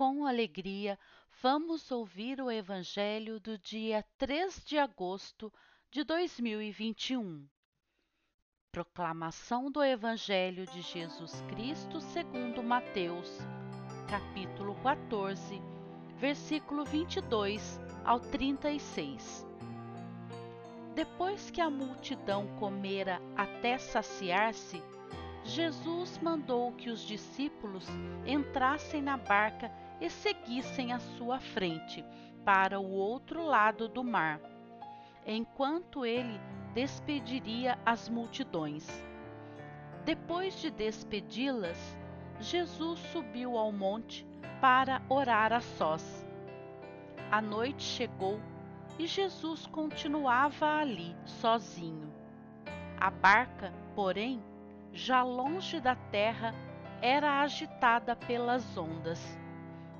com alegria, vamos ouvir o Evangelho do dia 3 de agosto de 2021. Proclamação do Evangelho de Jesus Cristo segundo Mateus, capítulo 14, versículo 22 ao 36. Depois que a multidão comera até saciar-se, Jesus mandou que os discípulos entrassem na barca e seguissem à sua frente para o outro lado do mar, enquanto ele despediria as multidões. Depois de despedi-las, Jesus subiu ao monte para orar a sós. A noite chegou e Jesus continuava ali, sozinho. A barca, porém, já longe da terra, era agitada pelas ondas,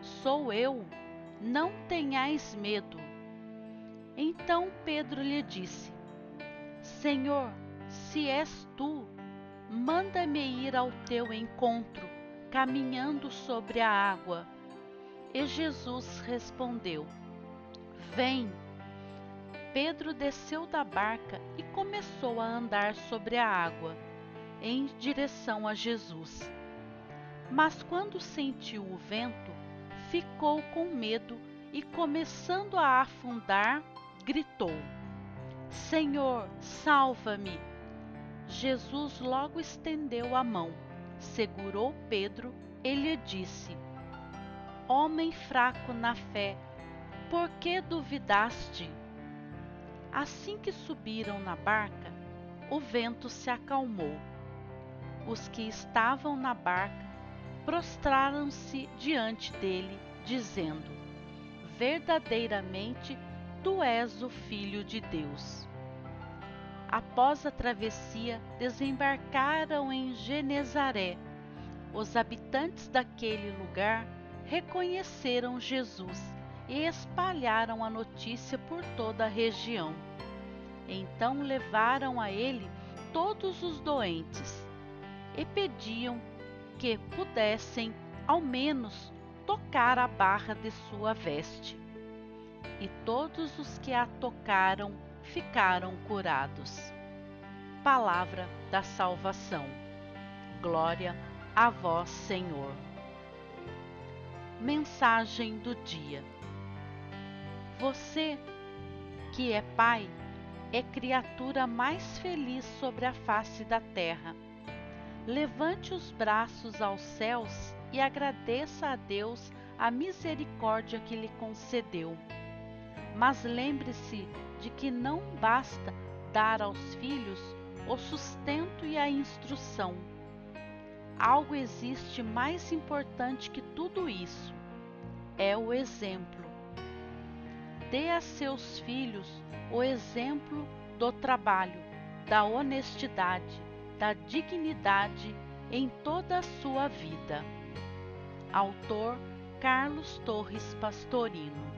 sou eu, não tenhais medo. Então Pedro lhe disse: Senhor, se és tu, manda-me ir ao teu encontro, caminhando sobre a água. E Jesus respondeu: Vem. Pedro desceu da barca e começou a andar sobre a água em direção a Jesus. Mas quando sentiu o vento, ficou com medo e, começando a afundar, gritou: Senhor, salva-me! Jesus logo estendeu a mão, segurou Pedro e lhe disse: Homem fraco na fé, por que duvidaste? Assim que subiram na barca, o vento se acalmou os que estavam na barca prostraram-se diante dele, dizendo: Verdadeiramente tu és o Filho de Deus. Após a travessia, desembarcaram em Genezaré. Os habitantes daquele lugar reconheceram Jesus e espalharam a notícia por toda a região. Então levaram a ele todos os doentes e pediam que pudessem, ao menos, tocar a barra de sua veste. E todos os que a tocaram ficaram curados. Palavra da salvação. Glória a vós, Senhor. Mensagem do dia. Você, que é pai, é criatura mais feliz sobre a face da terra levante os braços aos céus e agradeça a Deus a misericórdia que lhe concedeu. Mas lembre-se de que não basta dar aos filhos o sustento e a instrução. Algo existe mais importante que tudo isso: é o exemplo. Dê a seus filhos o exemplo do trabalho, da honestidade, da dignidade em toda a sua vida. Autor Carlos Torres Pastorino